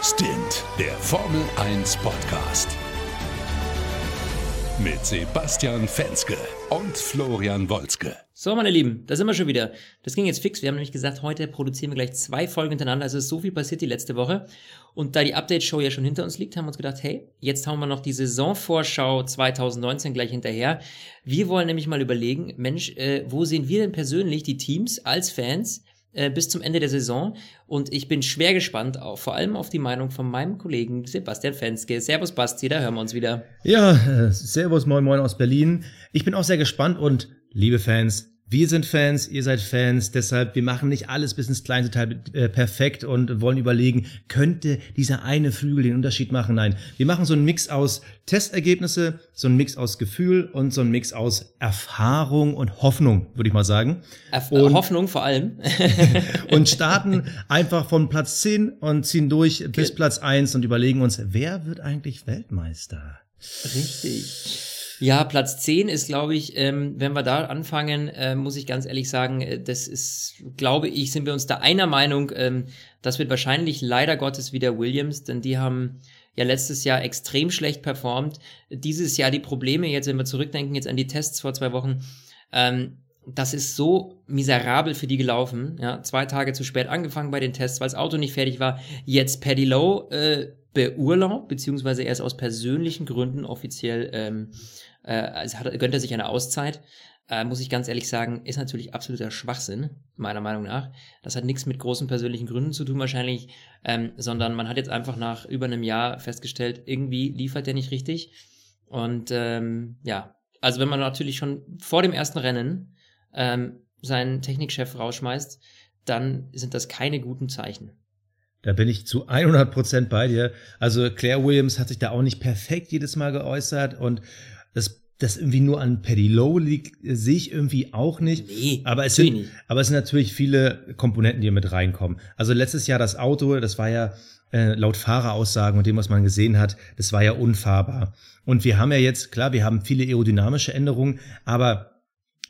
Stint, der Formel 1 Podcast. Mit Sebastian Fenske und Florian Wolzke. So, meine Lieben, da sind wir schon wieder. Das ging jetzt fix. Wir haben nämlich gesagt, heute produzieren wir gleich zwei Folgen hintereinander. Also ist so viel passiert die letzte Woche. Und da die Update-Show ja schon hinter uns liegt, haben wir uns gedacht, hey, jetzt hauen wir noch die Saisonvorschau 2019 gleich hinterher. Wir wollen nämlich mal überlegen, Mensch, äh, wo sehen wir denn persönlich die Teams als Fans äh, bis zum Ende der Saison. Und ich bin schwer gespannt, auf, vor allem auf die Meinung von meinem Kollegen Sebastian Fenske. Servus Basti, da hören wir uns wieder. Ja, äh, Servus, moin moin aus Berlin. Ich bin auch sehr gespannt und liebe Fans, wir sind Fans, ihr seid Fans, deshalb wir machen nicht alles bis ins kleinste Teil äh, perfekt und wollen überlegen, könnte dieser eine Flügel den Unterschied machen? Nein, wir machen so einen Mix aus Testergebnisse, so einen Mix aus Gefühl und so einen Mix aus Erfahrung und Hoffnung, würde ich mal sagen. Erf und, Hoffnung vor allem. und starten einfach von Platz 10 und ziehen durch okay. bis Platz 1 und überlegen uns, wer wird eigentlich Weltmeister? Richtig. Ja, Platz 10 ist, glaube ich, ähm, wenn wir da anfangen, äh, muss ich ganz ehrlich sagen, äh, das ist, glaube ich, sind wir uns da einer Meinung, ähm, das wird wahrscheinlich leider Gottes wieder Williams, denn die haben ja letztes Jahr extrem schlecht performt. Dieses Jahr die Probleme, jetzt wenn wir zurückdenken, jetzt an die Tests vor zwei Wochen, ähm, das ist so miserabel für die gelaufen. Ja, zwei Tage zu spät angefangen bei den Tests, weil das Auto nicht fertig war. Jetzt Paddy Lowe äh, beurlaubt, beziehungsweise er ist aus persönlichen Gründen offiziell ähm, äh, also hat, gönnt er sich eine Auszeit. Äh, muss ich ganz ehrlich sagen, ist natürlich absoluter Schwachsinn, meiner Meinung nach. Das hat nichts mit großen persönlichen Gründen zu tun wahrscheinlich, ähm, sondern man hat jetzt einfach nach über einem Jahr festgestellt, irgendwie liefert er nicht richtig. Und ähm, ja, also wenn man natürlich schon vor dem ersten Rennen ähm, seinen Technikchef rausschmeißt, dann sind das keine guten Zeichen. Da bin ich zu 100 Prozent bei dir. Also Claire Williams hat sich da auch nicht perfekt jedes Mal geäußert und das das irgendwie nur an Paddy Low liegt, sehe ich irgendwie auch nicht. Nee, aber es sind, nicht. aber es sind natürlich viele Komponenten, die mit reinkommen. Also letztes Jahr das Auto, das war ja äh, laut Fahreraussagen und dem, was man gesehen hat, das war ja unfahrbar. Und wir haben ja jetzt, klar, wir haben viele aerodynamische Änderungen, aber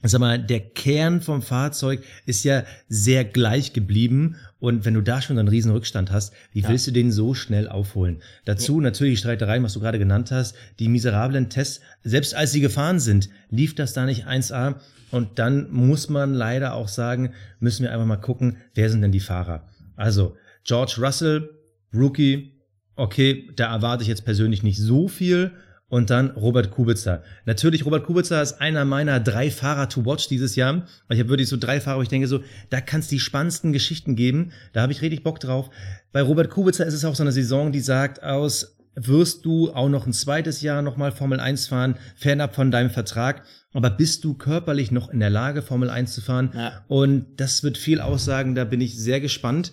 sag mal, der Kern vom Fahrzeug ist ja sehr gleich geblieben. Und wenn du da schon einen riesen Rückstand hast, wie ja. willst du den so schnell aufholen? Dazu ja. natürlich die Streitereien, was du gerade genannt hast, die miserablen Tests. Selbst als sie gefahren sind, lief das da nicht 1A. Und dann muss man leider auch sagen, müssen wir einfach mal gucken, wer sind denn die Fahrer? Also, George Russell, Rookie, okay, da erwarte ich jetzt persönlich nicht so viel. Und dann Robert Kubica. Natürlich, Robert Kubica ist einer meiner drei Fahrer to watch dieses Jahr. Ich habe wirklich so drei Fahrer, wo ich denke so, da kann es die spannendsten Geschichten geben. Da habe ich richtig Bock drauf. Bei Robert Kubica ist es auch so eine Saison, die sagt aus, wirst du auch noch ein zweites Jahr nochmal Formel 1 fahren, fernab von deinem Vertrag. Aber bist du körperlich noch in der Lage, Formel 1 zu fahren? Ja. Und das wird viel aussagen, da bin ich sehr gespannt.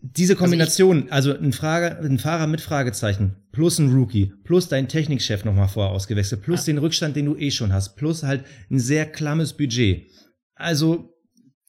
Diese Kombination, also, also ein, Frage, ein Fahrer mit Fragezeichen, plus ein Rookie, plus dein Technikchef nochmal vorher ausgewechselt, plus ja. den Rückstand, den du eh schon hast, plus halt ein sehr klammes Budget. Also,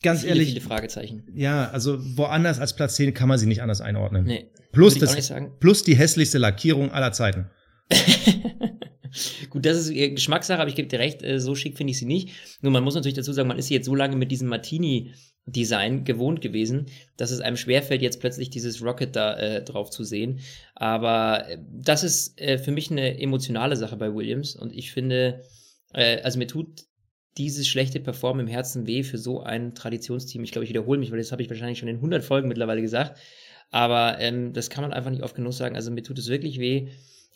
ganz viele, ehrlich. Viele Fragezeichen. Ja, also woanders als Platz 10 kann man sie nicht anders einordnen. Nee. Plus, das, plus die hässlichste Lackierung aller Zeiten. Gut, das ist Geschmackssache, aber ich gebe dir recht, äh, so schick finde ich sie nicht. Nur man muss natürlich dazu sagen, man ist jetzt so lange mit diesem Martini Design gewohnt gewesen, dass es einem schwerfällt, jetzt plötzlich dieses Rocket da äh, drauf zu sehen. Aber äh, das ist äh, für mich eine emotionale Sache bei Williams und ich finde, äh, also mir tut dieses schlechte Performen im Herzen weh für so ein Traditionsteam. Ich glaube, ich wiederhole mich, weil das habe ich wahrscheinlich schon in 100 Folgen mittlerweile gesagt. Aber ähm, das kann man einfach nicht oft genug sagen. Also mir tut es wirklich weh.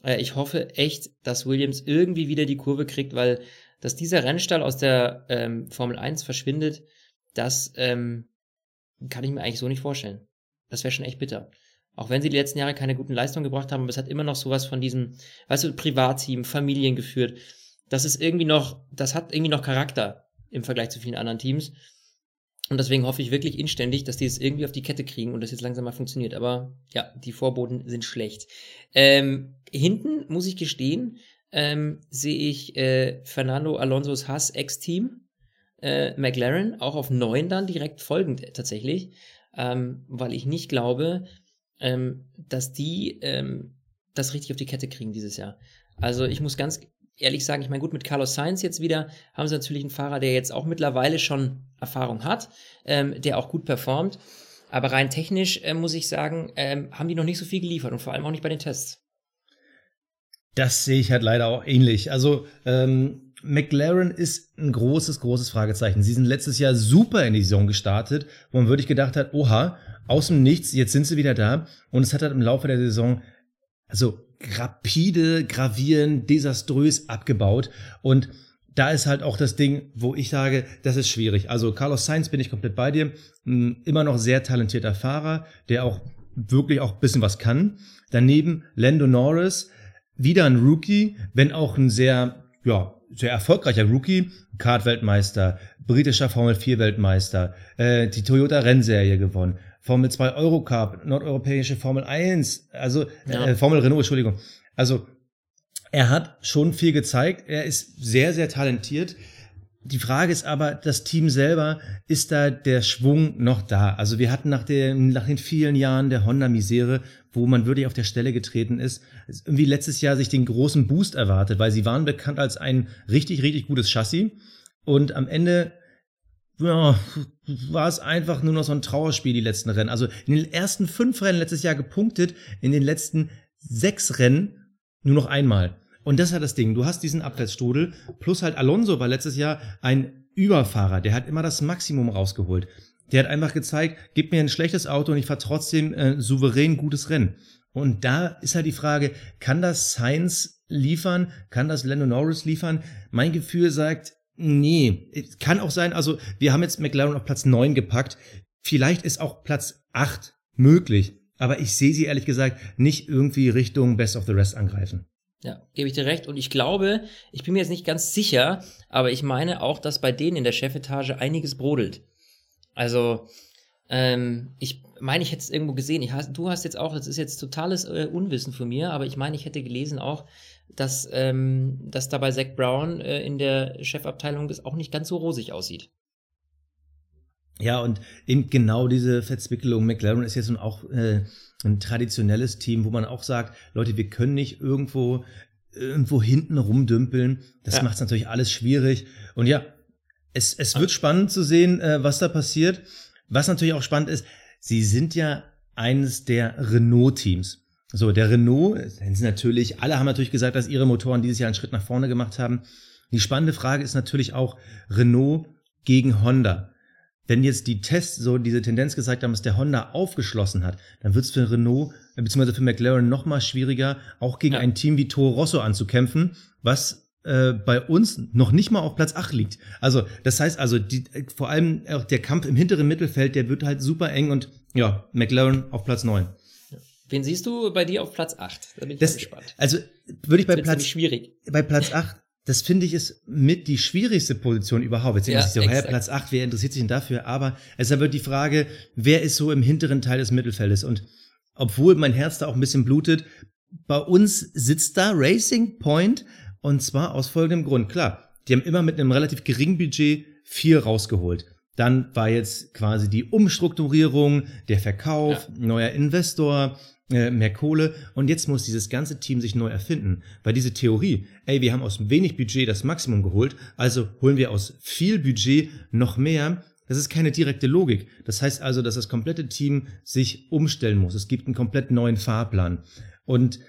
Äh, ich hoffe echt, dass Williams irgendwie wieder die Kurve kriegt, weil dass dieser Rennstall aus der ähm, Formel 1 verschwindet, das ähm, kann ich mir eigentlich so nicht vorstellen. Das wäre schon echt bitter. Auch wenn sie die letzten Jahre keine guten Leistungen gebracht haben, aber es hat immer noch sowas von diesem, weißt du, Privatteam, Familien geführt. Das ist irgendwie noch, das hat irgendwie noch Charakter im Vergleich zu vielen anderen Teams. Und deswegen hoffe ich wirklich inständig, dass die es irgendwie auf die Kette kriegen und das jetzt langsam mal funktioniert. Aber ja, die Vorboten sind schlecht. Ähm, hinten, muss ich gestehen, ähm, sehe ich äh, Fernando Alonso's Hass Ex-Team äh, McLaren, auch auf 9 dann direkt folgend tatsächlich, ähm, weil ich nicht glaube, ähm, dass die ähm, das richtig auf die Kette kriegen dieses Jahr. Also ich muss ganz ehrlich sagen, ich meine, gut, mit Carlos Sainz jetzt wieder haben sie natürlich einen Fahrer, der jetzt auch mittlerweile schon Erfahrung hat, ähm, der auch gut performt. Aber rein technisch äh, muss ich sagen, ähm, haben die noch nicht so viel geliefert und vor allem auch nicht bei den Tests. Das sehe ich halt leider auch ähnlich. Also ähm, McLaren ist ein großes, großes Fragezeichen. Sie sind letztes Jahr super in die Saison gestartet, wo man wirklich gedacht hat, oha, aus dem Nichts, jetzt sind sie wieder da. Und es hat halt im Laufe der Saison also rapide, gravierend, desaströs abgebaut. Und da ist halt auch das Ding, wo ich sage, das ist schwierig. Also Carlos Sainz bin ich komplett bei dir. Immer noch sehr talentierter Fahrer, der auch wirklich auch bisschen was kann. Daneben Lando Norris, wieder ein Rookie, wenn auch ein sehr, ja, sehr erfolgreicher Rookie, Kart-Weltmeister, britischer Formel 4-Weltmeister, äh, die Toyota Rennserie gewonnen, Formel 2 Eurocup, nordeuropäische Formel 1, also ja. äh, Formel Renault, Entschuldigung. Also er hat schon viel gezeigt, er ist sehr, sehr talentiert. Die Frage ist aber, das Team selber, ist da der Schwung noch da? Also wir hatten nach, den, nach den vielen Jahren der Honda-Misere, wo man wirklich auf der Stelle getreten ist, irgendwie letztes Jahr sich den großen Boost erwartet, weil sie waren bekannt als ein richtig, richtig gutes Chassis. Und am Ende ja, war es einfach nur noch so ein Trauerspiel, die letzten Rennen. Also in den ersten fünf Rennen letztes Jahr gepunktet, in den letzten sechs Rennen nur noch einmal. Und das ist halt das Ding. Du hast diesen Abwärtsstrudel, plus halt Alonso war letztes Jahr ein Überfahrer. Der hat immer das Maximum rausgeholt. Der hat einfach gezeigt, gib mir ein schlechtes Auto und ich fahre trotzdem äh, souverän gutes Rennen. Und da ist halt die Frage, kann das Sainz liefern? Kann das Lando Norris liefern? Mein Gefühl sagt, nee. Kann auch sein, also wir haben jetzt McLaren auf Platz 9 gepackt. Vielleicht ist auch Platz 8 möglich. Aber ich sehe sie ehrlich gesagt nicht irgendwie Richtung Best of the Rest angreifen. Ja, gebe ich dir recht. Und ich glaube, ich bin mir jetzt nicht ganz sicher, aber ich meine auch, dass bei denen in der Chefetage einiges brodelt. Also, ähm, ich meine, ich hätte es irgendwo gesehen. Ich, du hast jetzt auch, das ist jetzt totales äh, Unwissen von mir, aber ich meine, ich hätte gelesen auch, dass, ähm, dass da bei Zach Brown äh, in der Chefabteilung das auch nicht ganz so rosig aussieht. Ja, und eben genau diese Verzwickelung. McLaren ist jetzt nun auch äh, ein traditionelles Team, wo man auch sagt, Leute, wir können nicht irgendwo irgendwo hinten rumdümpeln. Das ja. macht es natürlich alles schwierig. Und ja, es, es wird spannend zu sehen, äh, was da passiert. Was natürlich auch spannend ist, sie sind ja eines der Renault-Teams. So, der Renault, natürlich, alle haben natürlich gesagt, dass ihre Motoren dieses Jahr einen Schritt nach vorne gemacht haben. Die spannende Frage ist natürlich auch Renault gegen Honda wenn jetzt die Tests so diese Tendenz gezeigt haben, dass der Honda aufgeschlossen hat, dann wird es für Renault bzw. für McLaren noch mal schwieriger, auch gegen ja. ein Team wie Toro Rosso anzukämpfen, was äh, bei uns noch nicht mal auf Platz 8 liegt. Also das heißt also, die, äh, vor allem auch der Kampf im hinteren Mittelfeld, der wird halt super eng und ja, McLaren auf Platz 9. Wen siehst du bei dir auf Platz 8? Da bin ich das, gespannt. Also würde ich bei Platz, schwierig. bei Platz 8 das finde ich ist mit die schwierigste Position überhaupt. Jetzt ja, ich so, hey, Platz 8, wer interessiert sich denn dafür? Aber es ist aber die Frage, wer ist so im hinteren Teil des Mittelfeldes? Und obwohl mein Herz da auch ein bisschen blutet, bei uns sitzt da Racing Point und zwar aus folgendem Grund. Klar, die haben immer mit einem relativ geringen Budget viel rausgeholt. Dann war jetzt quasi die Umstrukturierung, der Verkauf, ja. neuer Investor, äh, mehr Kohle und jetzt muss dieses ganze Team sich neu erfinden. Weil diese Theorie, ey, wir haben aus wenig Budget das Maximum geholt, also holen wir aus viel Budget noch mehr, das ist keine direkte Logik. Das heißt also, dass das komplette Team sich umstellen muss. Es gibt einen komplett neuen Fahrplan. Und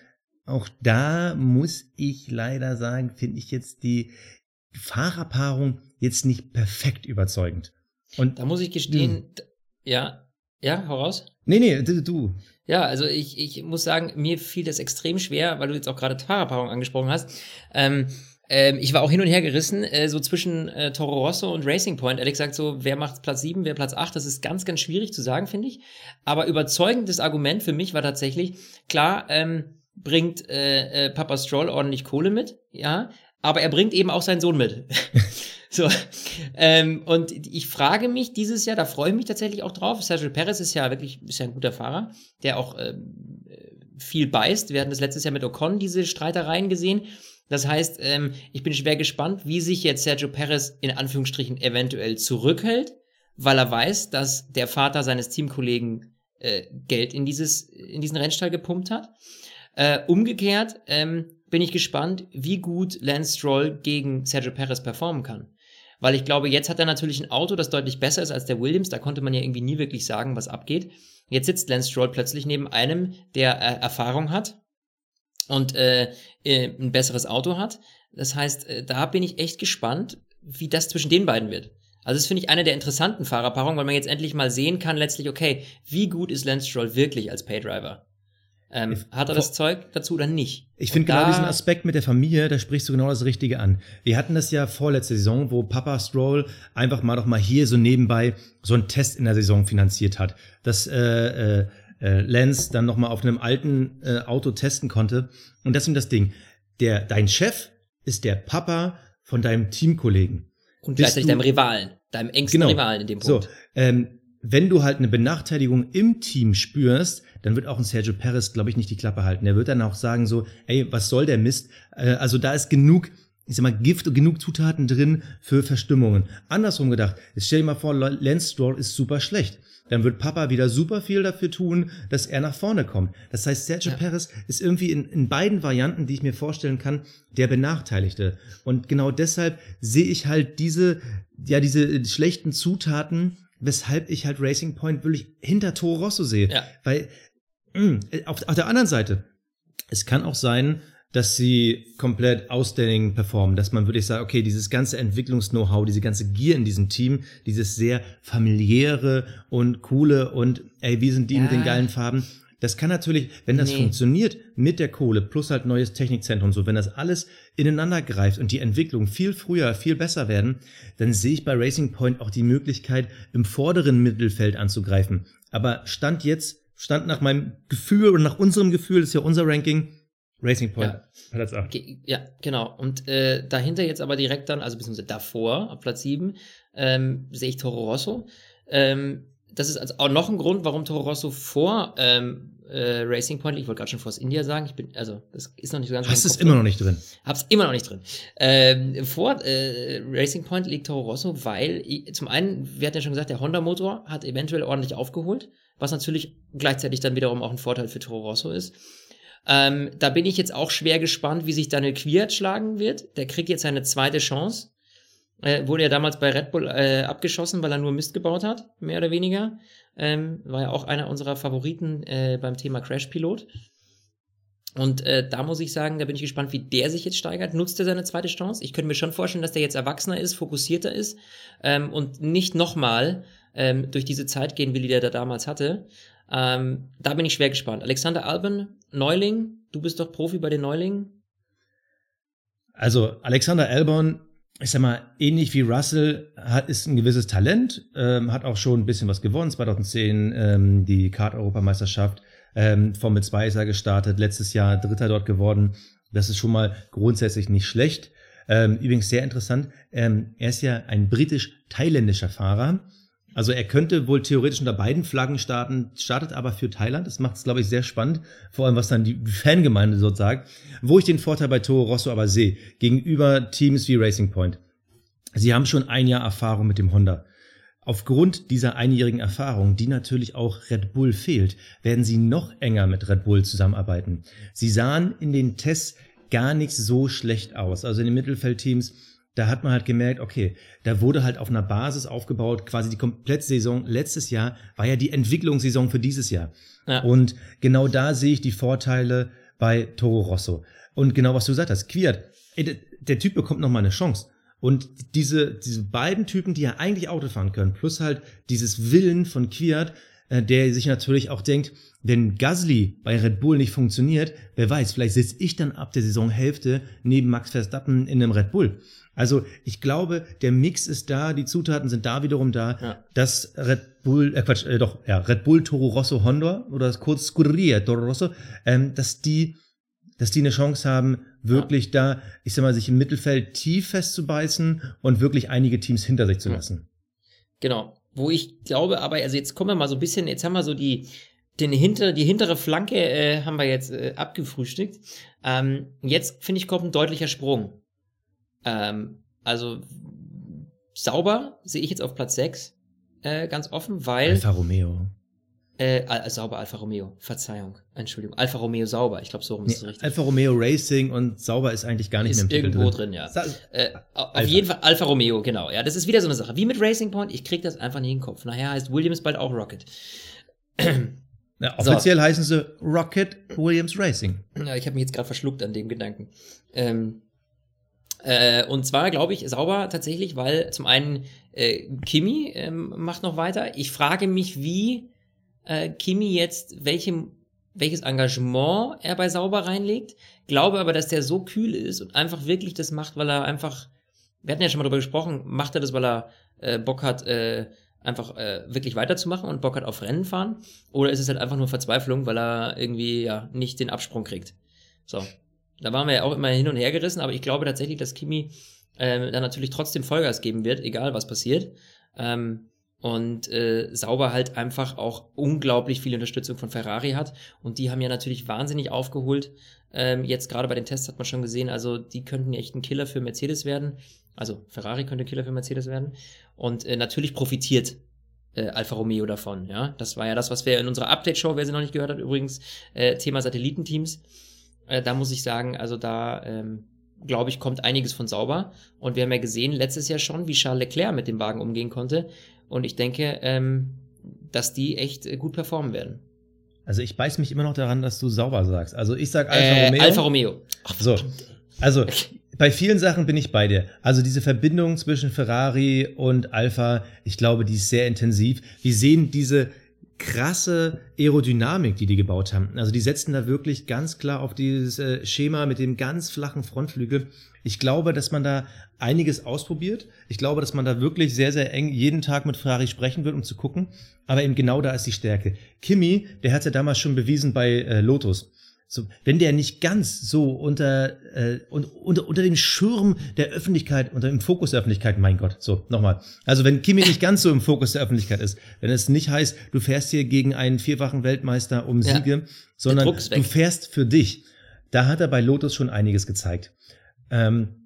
auch da muss ich leider sagen, finde ich jetzt die Fahrerpaarung jetzt nicht perfekt überzeugend. Und da muss ich gestehen. Hm. ja, ja, hau raus. Nee, nee, du. Ja, also ich, ich muss sagen, mir fiel das extrem schwer, weil du jetzt auch gerade Fahrerpaarung angesprochen hast. Ähm, ähm, ich war auch hin und her gerissen, äh, so zwischen äh, Toro Rosso und Racing Point. Ehrlich gesagt, so, wer macht Platz 7, wer Platz 8, das ist ganz, ganz schwierig zu sagen, finde ich. Aber überzeugendes Argument für mich war tatsächlich, klar, ähm, bringt äh, äh, Papa Stroll ordentlich Kohle mit, ja, aber er bringt eben auch seinen Sohn mit. So, ähm, und ich frage mich dieses Jahr, da freue ich mich tatsächlich auch drauf. Sergio Perez ist ja wirklich ist ja ein guter Fahrer, der auch ähm, viel beißt. Wir hatten das letztes Jahr mit Ocon diese Streitereien gesehen. Das heißt, ähm, ich bin schwer gespannt, wie sich jetzt Sergio Perez in Anführungsstrichen eventuell zurückhält, weil er weiß, dass der Vater seines Teamkollegen äh, Geld in dieses in diesen Rennstall gepumpt hat. Äh, umgekehrt ähm, bin ich gespannt, wie gut Lance Stroll gegen Sergio Perez performen kann. Weil ich glaube, jetzt hat er natürlich ein Auto, das deutlich besser ist als der Williams. Da konnte man ja irgendwie nie wirklich sagen, was abgeht. Jetzt sitzt Lance Stroll plötzlich neben einem, der äh, Erfahrung hat und äh, äh, ein besseres Auto hat. Das heißt, äh, da bin ich echt gespannt, wie das zwischen den beiden wird. Also das finde ich eine der interessanten Fahrerpaarungen, weil man jetzt endlich mal sehen kann, letztlich, okay, wie gut ist Lance Stroll wirklich als Paydriver? Ähm, hat er das Zeug dazu oder nicht? Ich finde genau diesen Aspekt mit der Familie, da sprichst du genau das Richtige an. Wir hatten das ja vorletzte Saison, wo Papa Stroll einfach mal doch mal hier so nebenbei so einen Test in der Saison finanziert hat, dass äh, äh, äh Lance dann noch mal auf einem alten äh, Auto testen konnte. Und das ist das Ding. Der, dein Chef ist der Papa von deinem Teamkollegen. Und gleichzeitig deinem Rivalen, deinem engsten genau. Rivalen in dem Punkt. So, ähm, wenn du halt eine Benachteiligung im Team spürst, dann wird auch ein Sergio Perez, glaube ich, nicht die Klappe halten. Der wird dann auch sagen so, ey, was soll der Mist? Äh, also da ist genug, ich sag mal, Gift und genug Zutaten drin für Verstimmungen. Andersrum gedacht, jetzt stell dir mal vor, Lance Stroll ist super schlecht. Dann wird Papa wieder super viel dafür tun, dass er nach vorne kommt. Das heißt, Sergio ja. Perez ist irgendwie in, in beiden Varianten, die ich mir vorstellen kann, der Benachteiligte. Und genau deshalb sehe ich halt diese, ja, diese schlechten Zutaten weshalb ich halt Racing Point wirklich hinter Toro Rosso sehe. Ja. Weil mh, mm, auf, auf der anderen Seite, es kann auch sein, dass sie komplett outstanding performen, dass man wirklich sagt, okay, dieses ganze Entwicklungs-Know-how, diese ganze Gier in diesem Team, dieses sehr familiäre und coole und ey, wie sind die ja. mit den geilen Farben, das kann natürlich, wenn das nee. funktioniert mit der Kohle plus halt neues Technikzentrum, so wenn das alles ineinander greift und die Entwicklung viel früher, viel besser werden, dann sehe ich bei Racing Point auch die Möglichkeit, im vorderen Mittelfeld anzugreifen. Aber Stand jetzt, Stand nach meinem Gefühl und nach unserem Gefühl, das ist ja unser Ranking, Racing Point, ja. Platz 8. Ja, genau. Und äh, dahinter jetzt aber direkt dann, also beziehungsweise davor, auf Platz 7, ähm, sehe ich Toro Rosso. Ähm, das ist also auch noch ein Grund, warum Toro Rosso vor ähm, äh, Racing Point, ich wollte gerade schon Force India sagen, ich bin, also das ist noch nicht so ganz. Hast es immer noch nicht drin? Hab's immer noch nicht drin. Ähm, vor äh, Racing Point liegt Toro Rosso, weil zum einen, wir hatten ja schon gesagt, der Honda-Motor hat eventuell ordentlich aufgeholt, was natürlich gleichzeitig dann wiederum auch ein Vorteil für Toro Rosso ist. Ähm, da bin ich jetzt auch schwer gespannt, wie sich Daniel Quiert schlagen wird. Der kriegt jetzt seine zweite Chance. Äh, wurde ja damals bei Red Bull äh, abgeschossen, weil er nur Mist gebaut hat, mehr oder weniger. Ähm, war ja auch einer unserer Favoriten äh, beim Thema Crash Pilot. Und äh, da muss ich sagen, da bin ich gespannt, wie der sich jetzt steigert. Nutzt er seine zweite Chance? Ich könnte mir schon vorstellen, dass der jetzt erwachsener ist, fokussierter ist ähm, und nicht nochmal ähm, durch diese Zeit gehen will, die der da damals hatte. Ähm, da bin ich schwer gespannt. Alexander Alban, Neuling, du bist doch Profi bei den Neulingen. Also Alexander Albon ich sag mal, ähnlich wie Russell hat, ist ein gewisses Talent, ähm, hat auch schon ein bisschen was gewonnen. 2010 ähm, die Kart-Europameisterschaft, ähm, Formel 2 ist er gestartet, letztes Jahr Dritter dort geworden. Das ist schon mal grundsätzlich nicht schlecht. Ähm, übrigens sehr interessant, ähm, er ist ja ein britisch-thailändischer Fahrer. Also er könnte wohl theoretisch unter beiden Flaggen starten, startet aber für Thailand. Das macht es, glaube ich, sehr spannend, vor allem was dann die Fangemeinde so sagt. Wo ich den Vorteil bei Toro Rosso aber sehe, gegenüber Teams wie Racing Point. Sie haben schon ein Jahr Erfahrung mit dem Honda. Aufgrund dieser einjährigen Erfahrung, die natürlich auch Red Bull fehlt, werden sie noch enger mit Red Bull zusammenarbeiten. Sie sahen in den Tests gar nicht so schlecht aus. Also in den Mittelfeldteams da hat man halt gemerkt, okay, da wurde halt auf einer Basis aufgebaut, quasi die komplette Saison letztes Jahr war ja die Entwicklungssaison für dieses Jahr. Ja. Und genau da sehe ich die Vorteile bei Toro Rosso. Und genau was du gesagt hast, Quiert, der, Typ bekommt noch mal eine Chance. Und diese, diese beiden Typen, die ja eigentlich Auto fahren können, plus halt dieses Willen von Quiert, der sich natürlich auch denkt, wenn Gasly bei Red Bull nicht funktioniert, wer weiß, vielleicht sitze ich dann ab der Saisonhälfte neben Max Verstappen in einem Red Bull. Also ich glaube, der Mix ist da, die Zutaten sind da wiederum da, ja. dass Red Bull, äh Quatsch, äh, doch, ja, Red Bull Toro Rosso Honda oder kurz Scuderia Toro Rosso, ähm, dass die, dass die eine Chance haben, wirklich ja. da, ich sag mal, sich im Mittelfeld tief festzubeißen und wirklich einige Teams hinter sich zu lassen. Genau. Wo ich glaube, aber, also jetzt kommen wir mal so ein bisschen, jetzt haben wir so die, den hinter, die hintere Flanke äh, haben wir jetzt äh, abgefrühstückt. Ähm, jetzt, finde ich, kommt ein deutlicher Sprung. Ähm, also sauber sehe ich jetzt auf Platz 6 äh, ganz offen, weil. Alfa Romeo. Äh, sauber Alfa Romeo, Verzeihung, Entschuldigung. Alfa Romeo sauber, ich glaube, so rum ist es richtig. Alfa Romeo Racing und sauber ist eigentlich gar nicht ist mehr im irgendwo drin, drin ja. Äh, auf Alpha. jeden Fall Alfa Romeo, genau. Ja, das ist wieder so eine Sache. Wie mit Racing Point, ich krieg das einfach nicht in den Kopf. Nachher heißt Williams bald auch Rocket. Ja, offiziell so. heißen sie Rocket Williams Racing. Ja, ich habe mich jetzt gerade verschluckt an dem Gedanken. Ähm, äh, und zwar glaube ich sauber tatsächlich, weil zum einen äh, Kimi ähm, macht noch weiter. Ich frage mich, wie äh, Kimi jetzt welchem, welches Engagement er bei Sauber reinlegt. Glaube aber, dass der so kühl ist und einfach wirklich das macht, weil er einfach, wir hatten ja schon mal drüber gesprochen, macht er das, weil er äh, Bock hat, äh, einfach äh, wirklich weiterzumachen und Bock hat auf Rennen fahren? Oder ist es halt einfach nur Verzweiflung, weil er irgendwie ja nicht den Absprung kriegt? So. Da waren wir ja auch immer hin und her gerissen, aber ich glaube tatsächlich, dass Kimi äh, dann natürlich trotzdem Vollgas geben wird, egal was passiert. Ähm, und äh, Sauber halt einfach auch unglaublich viel Unterstützung von Ferrari hat. Und die haben ja natürlich wahnsinnig aufgeholt. Ähm, jetzt gerade bei den Tests hat man schon gesehen, also die könnten echt ein Killer für Mercedes werden. Also Ferrari könnte Killer für Mercedes werden. Und äh, natürlich profitiert äh, Alfa Romeo davon. Ja, das war ja das, was wir in unserer Update-Show, wer sie noch nicht gehört hat, übrigens äh, Thema Satellitenteams. Äh, da muss ich sagen, also da ähm, glaube ich, kommt einiges von sauber. Und wir haben ja gesehen letztes Jahr schon, wie Charles Leclerc mit dem Wagen umgehen konnte. Und ich denke, ähm, dass die echt äh, gut performen werden. Also ich beiß mich immer noch daran, dass du sauber sagst. Also ich sag Alfa äh, Romeo. Alfa Romeo. Ach, so. Also bei vielen Sachen bin ich bei dir. Also diese Verbindung zwischen Ferrari und Alfa, ich glaube, die ist sehr intensiv. Wir sehen diese krasse Aerodynamik, die die gebaut haben. Also die setzen da wirklich ganz klar auf dieses äh, Schema mit dem ganz flachen Frontflügel. Ich glaube, dass man da einiges ausprobiert. Ich glaube, dass man da wirklich sehr, sehr eng jeden Tag mit Ferrari sprechen wird, um zu gucken. Aber eben genau da ist die Stärke. Kimi, der hat ja damals schon bewiesen bei äh, Lotus. So, wenn der nicht ganz so unter, äh, unter, unter dem Schirm der Öffentlichkeit, unter dem Fokus der Öffentlichkeit, mein Gott, so, nochmal. Also wenn Kimi nicht ganz so im Fokus der Öffentlichkeit ist, wenn es nicht heißt, du fährst hier gegen einen vierfachen Weltmeister um Siege, ja, sondern du fährst für dich, da hat er bei Lotus schon einiges gezeigt. Ähm,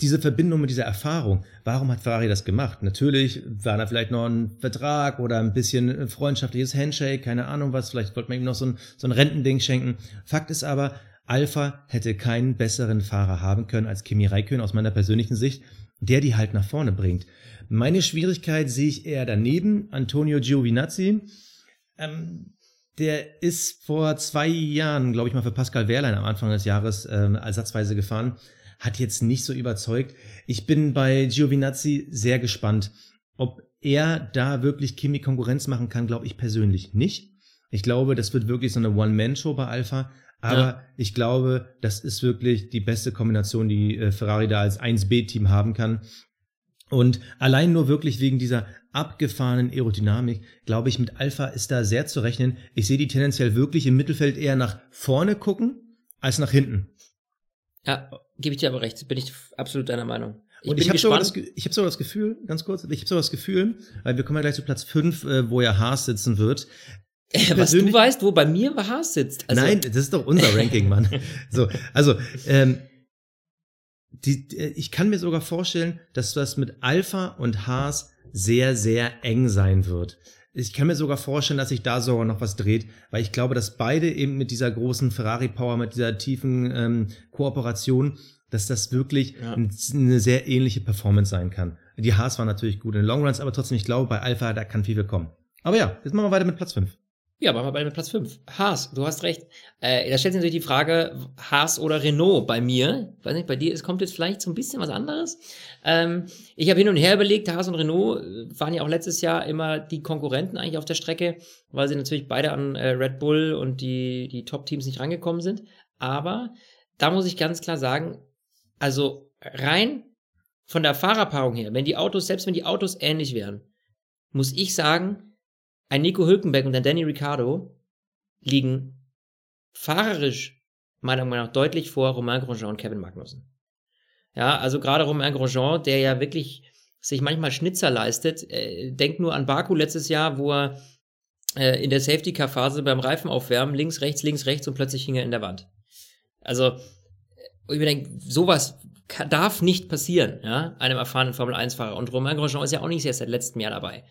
diese Verbindung mit dieser Erfahrung, warum hat Ferrari das gemacht? Natürlich war da vielleicht noch ein Vertrag oder ein bisschen freundschaftliches Handshake, keine Ahnung was, vielleicht wollte man ihm noch so ein, so ein Rentending schenken. Fakt ist aber, Alpha hätte keinen besseren Fahrer haben können als Kimi Räikkönen aus meiner persönlichen Sicht, der die halt nach vorne bringt. Meine Schwierigkeit sehe ich eher daneben, Antonio Giovinazzi. Ähm, der ist vor zwei Jahren, glaube ich mal, für Pascal Wehrlein am Anfang des Jahres ähm, ersatzweise gefahren hat jetzt nicht so überzeugt. Ich bin bei Giovinazzi sehr gespannt, ob er da wirklich Kimi Konkurrenz machen kann, glaube ich persönlich nicht. Ich glaube, das wird wirklich so eine One-Man-Show bei Alpha. Aber ja. ich glaube, das ist wirklich die beste Kombination, die äh, Ferrari da als 1B-Team haben kann. Und allein nur wirklich wegen dieser abgefahrenen Aerodynamik, glaube ich, mit Alpha ist da sehr zu rechnen. Ich sehe die tendenziell wirklich im Mittelfeld eher nach vorne gucken als nach hinten. Ja, gebe ich dir aber recht, bin ich absolut deiner Meinung. Ich und ich habe sogar, das, ich hab sogar das Gefühl, ganz kurz, ich habe sogar das Gefühl, weil wir kommen ja gleich zu Platz 5, äh, wo ja Haas sitzen wird. Was du weißt, wo bei mir Haas sitzt. Also Nein, das ist doch unser Ranking, Mann. So, also, ähm, die, äh, ich kann mir sogar vorstellen, dass das mit Alpha und Haas sehr, sehr eng sein wird ich kann mir sogar vorstellen, dass sich da sogar noch was dreht, weil ich glaube, dass beide eben mit dieser großen Ferrari-Power, mit dieser tiefen ähm, Kooperation, dass das wirklich ja. eine sehr ähnliche Performance sein kann. Die Haas war natürlich gut in den Longruns, aber trotzdem, ich glaube, bei Alpha, da kann viel kommen. Aber ja, jetzt machen wir weiter mit Platz 5. Ja, machen wir bei Platz 5. Haas, du hast recht. Äh, da stellt sich natürlich die Frage, Haas oder Renault bei mir. Ich weiß nicht, bei dir, es kommt jetzt vielleicht so ein bisschen was anderes. Ähm, ich habe hin und her überlegt, Haas und Renault äh, waren ja auch letztes Jahr immer die Konkurrenten eigentlich auf der Strecke, weil sie natürlich beide an äh, Red Bull und die, die Top-Teams nicht rangekommen sind. Aber da muss ich ganz klar sagen, also rein von der Fahrerpaarung her, wenn die Autos, selbst wenn die Autos ähnlich wären, muss ich sagen, ein Nico Hülkenberg und ein Danny Ricciardo liegen fahrerisch meiner Meinung nach deutlich vor Romain Grosjean und Kevin Magnussen. Ja, also gerade Romain Grosjean, der ja wirklich sich manchmal Schnitzer leistet, äh, denkt nur an Baku letztes Jahr, wo er äh, in der Safety-Car-Phase beim Reifen aufwärmen, links, rechts, links, rechts und plötzlich hing er in der Wand. Also, ich mir denke, sowas kann, darf nicht passieren, ja, einem erfahrenen Formel-1-Fahrer. Und Romain Grosjean ist ja auch nicht erst seit letztem Jahr dabei.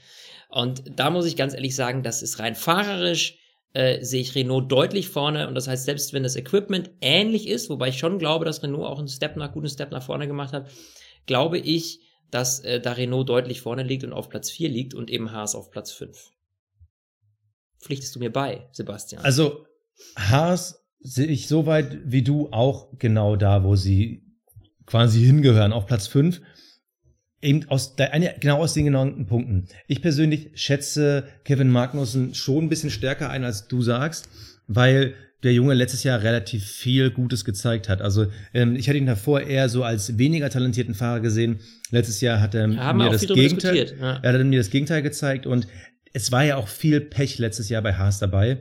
Und da muss ich ganz ehrlich sagen, das ist rein fahrerisch, äh, sehe ich Renault deutlich vorne. Und das heißt, selbst wenn das Equipment ähnlich ist, wobei ich schon glaube, dass Renault auch einen Step nach, guten Step nach vorne gemacht hat, glaube ich, dass äh, da Renault deutlich vorne liegt und auf Platz 4 liegt und eben Haas auf Platz 5. Pflichtest du mir bei, Sebastian? Also, Haas sehe ich so weit wie du auch genau da, wo sie quasi hingehören, auf Platz 5. Eben aus, genau aus den genannten Punkten. Ich persönlich schätze Kevin Magnussen schon ein bisschen stärker ein, als du sagst, weil der Junge letztes Jahr relativ viel Gutes gezeigt hat. Also ähm, ich hatte ihn davor eher so als weniger talentierten Fahrer gesehen. Letztes Jahr hat er Haben mir das Gegenteil, ja. er hat mir das Gegenteil gezeigt und es war ja auch viel Pech letztes Jahr bei Haas dabei.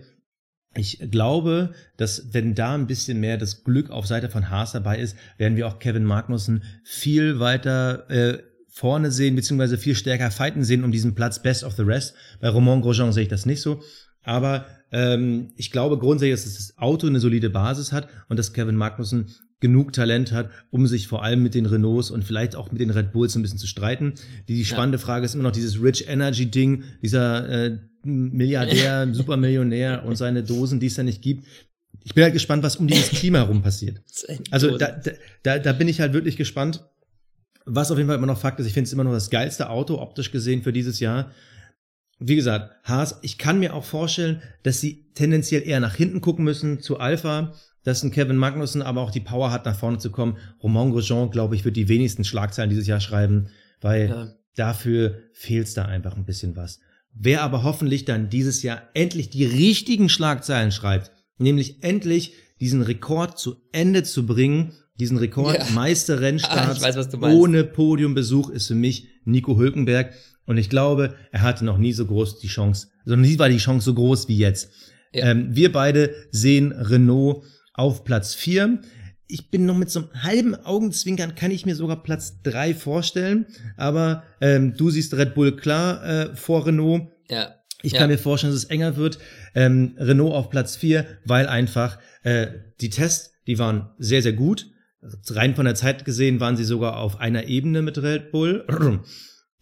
Ich glaube, dass wenn da ein bisschen mehr das Glück auf Seite von Haas dabei ist, werden wir auch Kevin Magnussen viel weiter äh, vorne sehen, beziehungsweise viel stärker fighten sehen um diesen Platz Best of the Rest. Bei Romain Grosjean sehe ich das nicht so. Aber ähm, ich glaube grundsätzlich, dass das Auto eine solide Basis hat und dass Kevin Magnussen genug Talent hat, um sich vor allem mit den Renaults und vielleicht auch mit den Red Bulls ein bisschen zu streiten. Die, die spannende ja. Frage ist immer noch dieses Rich Energy Ding, dieser äh, Milliardär, Supermillionär und seine Dosen, die es ja nicht gibt. Ich bin halt gespannt, was um dieses Team herum passiert. Also da, da, da bin ich halt wirklich gespannt. Was auf jeden Fall immer noch Fakt ist, ich finde es immer noch das geilste Auto optisch gesehen für dieses Jahr. Wie gesagt, Haas, ich kann mir auch vorstellen, dass sie tendenziell eher nach hinten gucken müssen zu Alpha, dass ein Kevin Magnussen aber auch die Power hat, nach vorne zu kommen. Romain Grosjean, glaube ich, wird die wenigsten Schlagzeilen dieses Jahr schreiben, weil ja. dafür fehlt es da einfach ein bisschen was. Wer aber hoffentlich dann dieses Jahr endlich die richtigen Schlagzeilen schreibt, nämlich endlich diesen Rekord zu Ende zu bringen, diesen Rekord ja. Meisterrennstarts ohne Podiumbesuch ist für mich Nico Hülkenberg. Und ich glaube, er hatte noch nie so groß die Chance, also nie war die Chance so groß wie jetzt. Ja. Ähm, wir beide sehen Renault auf Platz 4. Ich bin noch mit so einem halben Augenzwinkern, kann ich mir sogar Platz 3 vorstellen. Aber ähm, du siehst Red Bull klar äh, vor Renault. Ja. Ich ja. kann mir vorstellen, dass es enger wird. Ähm, Renault auf Platz 4, weil einfach äh, die Tests, die waren sehr, sehr gut. Rein von der Zeit gesehen waren sie sogar auf einer Ebene mit Red Bull.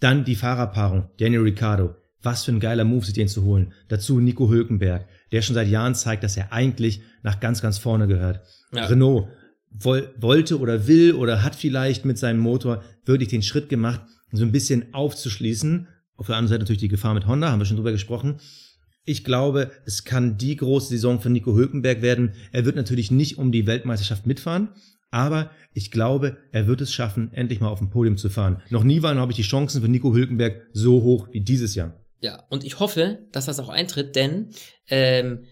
Dann die Fahrerpaarung, Daniel Ricciardo. Was für ein geiler Move, sich den zu holen. Dazu Nico Hülkenberg, der schon seit Jahren zeigt, dass er eigentlich nach ganz, ganz vorne gehört. Ja. Renault woll, wollte oder will oder hat vielleicht mit seinem Motor wirklich den Schritt gemacht, so ein bisschen aufzuschließen. Auf der anderen Seite natürlich die Gefahr mit Honda, haben wir schon drüber gesprochen. Ich glaube, es kann die große Saison für Nico Hülkenberg werden. Er wird natürlich nicht um die Weltmeisterschaft mitfahren, aber ich glaube, er wird es schaffen, endlich mal auf dem Podium zu fahren. Noch nie waren, habe ich, die Chancen für Nico Hülkenberg so hoch wie dieses Jahr. Ja, und ich hoffe, dass das auch eintritt, denn ähm,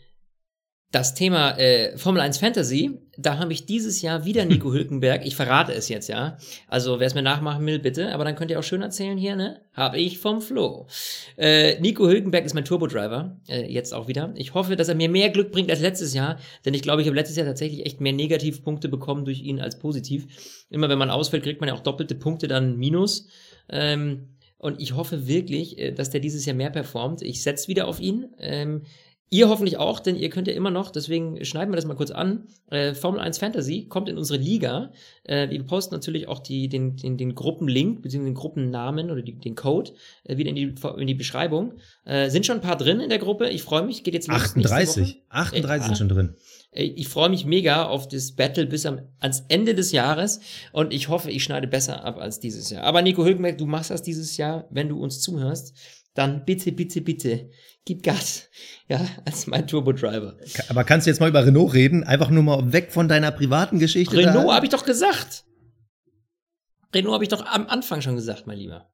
das Thema äh, Formel 1 Fantasy, da habe ich dieses Jahr wieder Nico Hülkenberg. Ich verrate es jetzt, ja. Also wer es mir nachmachen will, bitte. Aber dann könnt ihr auch schön erzählen hier, ne? Habe ich vom Flo. Äh, Nico Hülkenberg ist mein Turbo-Driver, äh, jetzt auch wieder. Ich hoffe, dass er mir mehr Glück bringt als letztes Jahr, denn ich glaube, ich habe letztes Jahr tatsächlich echt mehr Negativpunkte bekommen durch ihn als positiv. Immer wenn man ausfällt, kriegt man ja auch doppelte Punkte, dann Minus. Ähm, und ich hoffe wirklich, äh, dass der dieses Jahr mehr performt. Ich setze wieder auf ihn. Ähm, Ihr hoffentlich auch, denn ihr könnt ja immer noch, deswegen schneiden wir das mal kurz an. Äh, Formel 1 Fantasy kommt in unsere Liga. Äh, wir posten natürlich auch die, den, den, den Gruppenlink, beziehungsweise den Gruppennamen oder die, den Code äh, wieder in die, in die Beschreibung. Äh, sind schon ein paar drin in der Gruppe. Ich freue mich, geht jetzt los. 38. 38 sind schon drin. Äh, ich freue mich mega auf das Battle bis am, ans Ende des Jahres und ich hoffe, ich schneide besser ab als dieses Jahr. Aber Nico Hülkenberg, du machst das dieses Jahr, wenn du uns zuhörst dann bitte, bitte, bitte, gib Gas. Ja, als mein Turbo-Driver. Aber kannst du jetzt mal über Renault reden? Einfach nur mal weg von deiner privaten Geschichte. Renault habe ich doch gesagt. Renault habe ich doch am Anfang schon gesagt, mein Lieber.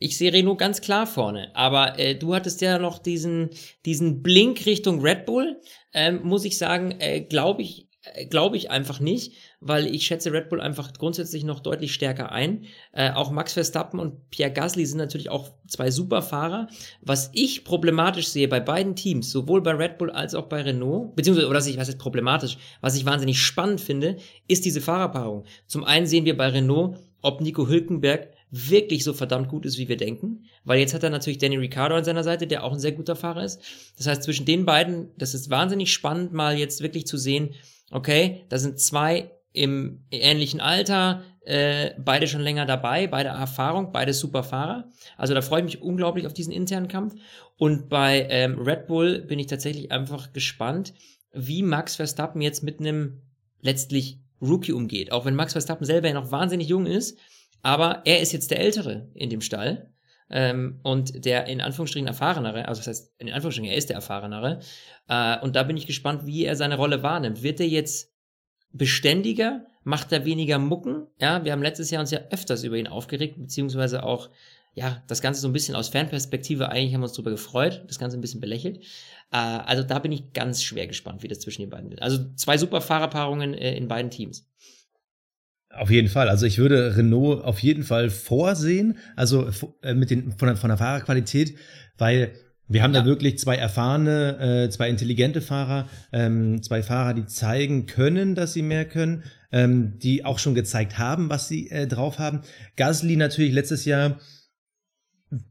Ich sehe Renault ganz klar vorne, aber äh, du hattest ja noch diesen, diesen Blink Richtung Red Bull. Ähm, muss ich sagen, äh, glaube ich, äh, glaube ich einfach nicht, weil ich schätze Red Bull einfach grundsätzlich noch deutlich stärker ein. Äh, auch Max Verstappen und Pierre Gasly sind natürlich auch zwei super Fahrer. Was ich problematisch sehe bei beiden Teams, sowohl bei Red Bull als auch bei Renault, beziehungsweise, oder was ich, was ist problematisch, was ich wahnsinnig spannend finde, ist diese Fahrerpaarung. Zum einen sehen wir bei Renault, ob Nico Hülkenberg wirklich so verdammt gut ist, wie wir denken. Weil jetzt hat er natürlich Danny Ricciardo an seiner Seite, der auch ein sehr guter Fahrer ist. Das heißt, zwischen den beiden, das ist wahnsinnig spannend, mal jetzt wirklich zu sehen, okay, da sind zwei im ähnlichen Alter, äh, beide schon länger dabei, beide Erfahrung, beide super Fahrer. Also da freue ich mich unglaublich auf diesen internen Kampf. Und bei ähm, Red Bull bin ich tatsächlich einfach gespannt, wie Max Verstappen jetzt mit einem letztlich Rookie umgeht. Auch wenn Max Verstappen selber ja noch wahnsinnig jung ist, aber er ist jetzt der Ältere in dem Stall. Ähm, und der in Anführungsstrichen erfahrenere, also das heißt, in Anführungsstrichen, er ist der erfahrenere. Äh, und da bin ich gespannt, wie er seine Rolle wahrnimmt. Wird er jetzt beständiger? Macht er weniger Mucken? Ja, wir haben letztes Jahr uns ja öfters über ihn aufgeregt, beziehungsweise auch, ja, das Ganze so ein bisschen aus Fanperspektive, eigentlich haben wir uns darüber gefreut, das Ganze ein bisschen belächelt. Äh, also da bin ich ganz schwer gespannt, wie das zwischen den beiden wird. Also zwei super Fahrerpaarungen äh, in beiden Teams. Auf jeden Fall. Also ich würde Renault auf jeden Fall vorsehen, also äh, mit den, von, von der Fahrerqualität, weil wir haben ja. da wirklich zwei erfahrene, äh, zwei intelligente Fahrer, ähm, zwei Fahrer, die zeigen können, dass sie mehr können, ähm, die auch schon gezeigt haben, was sie äh, drauf haben. Gasly natürlich letztes Jahr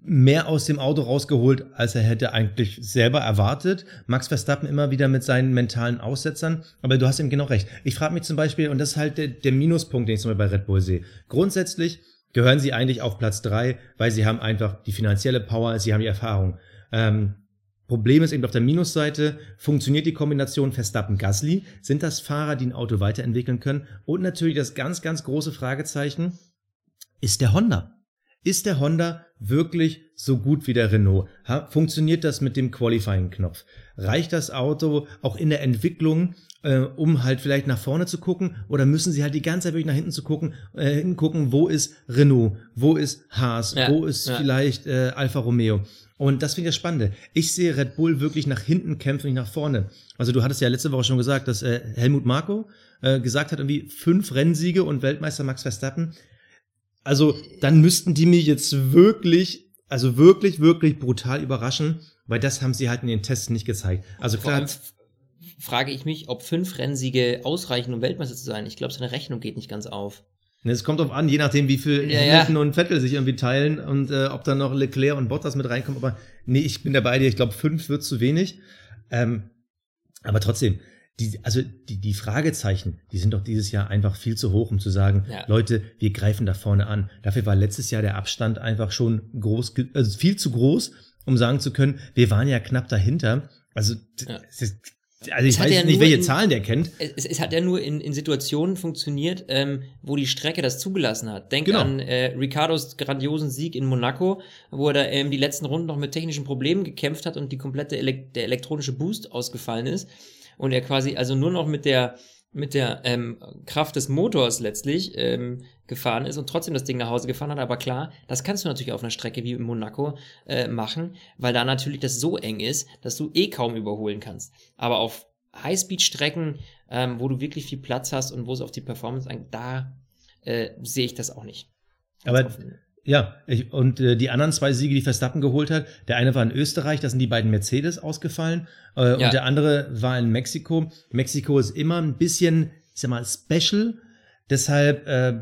mehr aus dem Auto rausgeholt, als er hätte eigentlich selber erwartet. Max Verstappen immer wieder mit seinen mentalen Aussetzern. Aber du hast eben genau recht. Ich frage mich zum Beispiel, und das ist halt der, der Minuspunkt, den ich zum Beispiel bei Red Bull sehe. Grundsätzlich gehören sie eigentlich auf Platz drei, weil sie haben einfach die finanzielle Power, sie haben die Erfahrung. Ähm, Problem ist eben auf der Minusseite, funktioniert die Kombination Verstappen-Gasly? Sind das Fahrer, die ein Auto weiterentwickeln können? Und natürlich das ganz, ganz große Fragezeichen, ist der Honda? Ist der Honda wirklich so gut wie der Renault? funktioniert das mit dem Qualifying-Knopf? Reicht das Auto auch in der Entwicklung, äh, um halt vielleicht nach vorne zu gucken? Oder müssen sie halt die ganze Zeit wirklich nach hinten zu gucken, äh, hingucken, wo ist Renault? Wo ist Haas? Ja, wo ist ja. vielleicht äh, Alfa Romeo? Und das finde ich das Spannende. Ich sehe Red Bull wirklich nach hinten kämpfen, nicht nach vorne. Also du hattest ja letzte Woche schon gesagt, dass äh, Helmut Marko äh, gesagt hat, irgendwie fünf Rennsiege und Weltmeister Max Verstappen. Also dann müssten die mich jetzt wirklich, also wirklich, wirklich brutal überraschen, weil das haben sie halt in den Tests nicht gezeigt. Also klar. Frage ich mich, ob fünf Rennsiege ausreichen, um Weltmeister zu sein. Ich glaube, so eine Rechnung geht nicht ganz auf. Es kommt drauf an, je nachdem, wie viel ja, Hamilton ja. und Vettel sich irgendwie teilen und äh, ob dann noch Leclerc und Bottas mit reinkommen. Aber nee, ich bin dabei dir. Ich glaube, fünf wird zu wenig. Ähm, aber trotzdem, die, also die, die Fragezeichen, die sind doch dieses Jahr einfach viel zu hoch, um zu sagen, ja. Leute, wir greifen da vorne an. Dafür war letztes Jahr der Abstand einfach schon groß, also viel zu groß, um sagen zu können, wir waren ja knapp dahinter. Also ja. Also ich weiß ja nicht, welche in, Zahlen der kennt. Es, es, hat ja nur in, in Situationen funktioniert, ähm, wo die Strecke das zugelassen hat. Denk genau. an äh, Ricardos grandiosen Sieg in Monaco, wo er da ähm, die letzten Runden noch mit technischen Problemen gekämpft hat und die komplette Ele der elektronische Boost ausgefallen ist. Und er quasi also nur noch mit der mit der ähm, Kraft des Motors letztlich ähm, gefahren ist und trotzdem das Ding nach Hause gefahren hat. Aber klar, das kannst du natürlich auf einer Strecke wie in Monaco äh, machen, weil da natürlich das so eng ist, dass du eh kaum überholen kannst. Aber auf Highspeed-Strecken, ähm, wo du wirklich viel Platz hast und wo es auf die Performance angeht, da äh, sehe ich das auch nicht. Aber offen. Ja, ich, und äh, die anderen zwei Siege, die Verstappen geholt hat, der eine war in Österreich, da sind die beiden Mercedes ausgefallen, äh, ja. und der andere war in Mexiko. Mexiko ist immer ein bisschen, ich sag mal, special, deshalb, äh,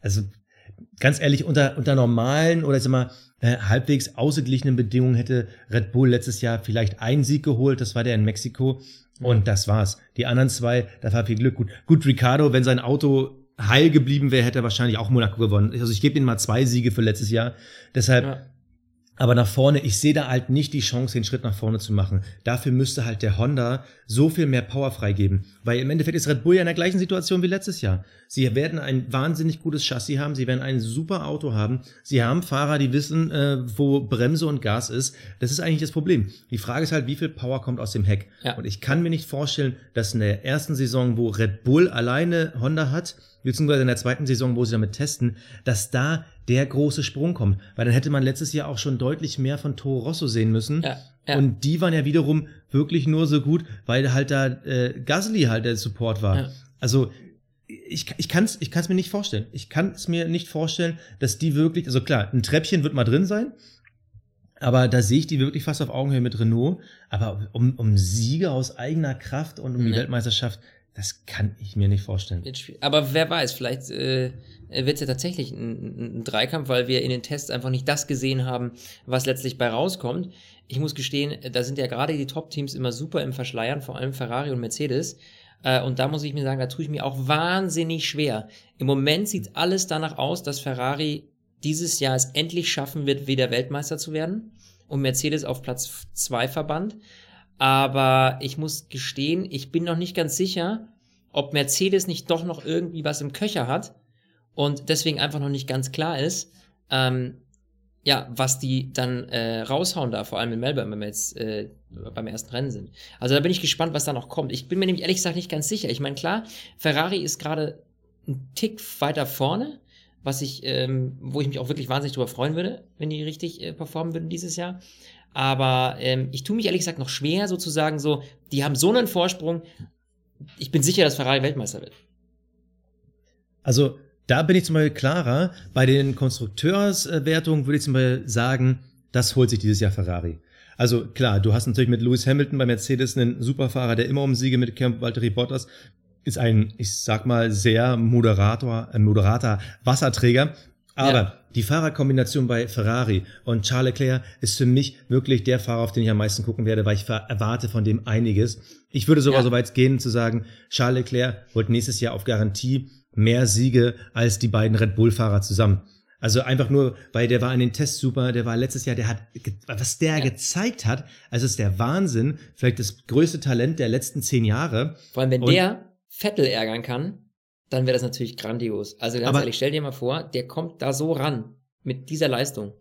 also ganz ehrlich, unter, unter normalen oder ich sag mal, äh, halbwegs ausgeglichenen Bedingungen hätte Red Bull letztes Jahr vielleicht einen Sieg geholt, das war der in Mexiko. Und das war's. Die anderen zwei, da war viel Glück. Gut, gut, Ricardo, wenn sein Auto heil geblieben wäre, hätte er wahrscheinlich auch Monaco gewonnen. Also ich gebe ihm mal zwei Siege für letztes Jahr. Deshalb, ja. aber nach vorne, ich sehe da halt nicht die Chance, den Schritt nach vorne zu machen. Dafür müsste halt der Honda so viel mehr Power freigeben. Weil im Endeffekt ist Red Bull ja in der gleichen Situation wie letztes Jahr. Sie werden ein wahnsinnig gutes Chassis haben, sie werden ein super Auto haben. Sie haben Fahrer, die wissen, äh, wo Bremse und Gas ist. Das ist eigentlich das Problem. Die Frage ist halt, wie viel Power kommt aus dem Heck. Ja. Und ich kann mir nicht vorstellen, dass in der ersten Saison, wo Red Bull alleine Honda hat, beziehungsweise in der zweiten Saison, wo sie damit testen, dass da der große Sprung kommt. Weil dann hätte man letztes Jahr auch schon deutlich mehr von Toro Rosso sehen müssen. Ja, ja. Und die waren ja wiederum wirklich nur so gut, weil halt da äh, Gasly halt der Support war. Ja. Also ich, ich kann es ich kann's mir nicht vorstellen. Ich kann es mir nicht vorstellen, dass die wirklich, also klar, ein Treppchen wird mal drin sein, aber da sehe ich die wirklich fast auf Augenhöhe mit Renault. Aber um, um Siege aus eigener Kraft und um die Weltmeisterschaft, das kann ich mir nicht vorstellen. Aber wer weiß, vielleicht äh, wird es ja tatsächlich ein, ein, Dreikampf, weil wir in den Tests einfach nicht das gesehen haben, was letztlich bei rauskommt. Ich muss gestehen, da sind ja gerade die Top-Teams immer super im Verschleiern, vor allem Ferrari und Mercedes. Äh, und da muss ich mir sagen, da tue ich mir auch wahnsinnig schwer. Im Moment sieht alles danach aus, dass Ferrari dieses Jahr es endlich schaffen wird, wieder Weltmeister zu werden und Mercedes auf Platz 2 verbannt. Aber ich muss gestehen, ich bin noch nicht ganz sicher, ob Mercedes nicht doch noch irgendwie was im Köcher hat und deswegen einfach noch nicht ganz klar ist, ähm, ja, was die dann äh, raushauen da, vor allem in Melbourne, wenn wir jetzt äh, beim ersten Rennen sind. Also da bin ich gespannt, was da noch kommt. Ich bin mir nämlich ehrlich gesagt nicht ganz sicher. Ich meine, klar, Ferrari ist gerade ein Tick weiter vorne, was ich, ähm, wo ich mich auch wirklich wahnsinnig drüber freuen würde, wenn die richtig äh, performen würden dieses Jahr. Aber ähm, ich tue mich ehrlich gesagt noch schwer, sozusagen so, die haben so einen Vorsprung. Ich bin sicher, dass Ferrari Weltmeister wird. Also da bin ich zum Beispiel klarer. Bei den Konstrukteurswertungen würde ich zum Beispiel sagen, das holt sich dieses Jahr Ferrari. Also klar, du hast natürlich mit Lewis Hamilton bei Mercedes einen Superfahrer, der immer um Siege mitkämpft. Valtteri Bottas ist ein, ich sag mal, sehr moderator, äh, moderater Wasserträger. Aber ja. die Fahrerkombination bei Ferrari und Charles Leclerc ist für mich wirklich der Fahrer, auf den ich am meisten gucken werde, weil ich erwarte von dem einiges. Ich würde sogar ja. so weit gehen zu sagen, Charles Leclerc holt nächstes Jahr auf Garantie mehr Siege als die beiden Red Bull-Fahrer zusammen. Also einfach nur, weil der war in den Tests super, der war letztes Jahr, der hat, was der ja. gezeigt hat, also ist der Wahnsinn, vielleicht das größte Talent der letzten zehn Jahre. Vor allem, wenn Und der Vettel ärgern kann, dann wäre das natürlich grandios. Also ganz aber, ehrlich, stell dir mal vor, der kommt da so ran mit dieser Leistung.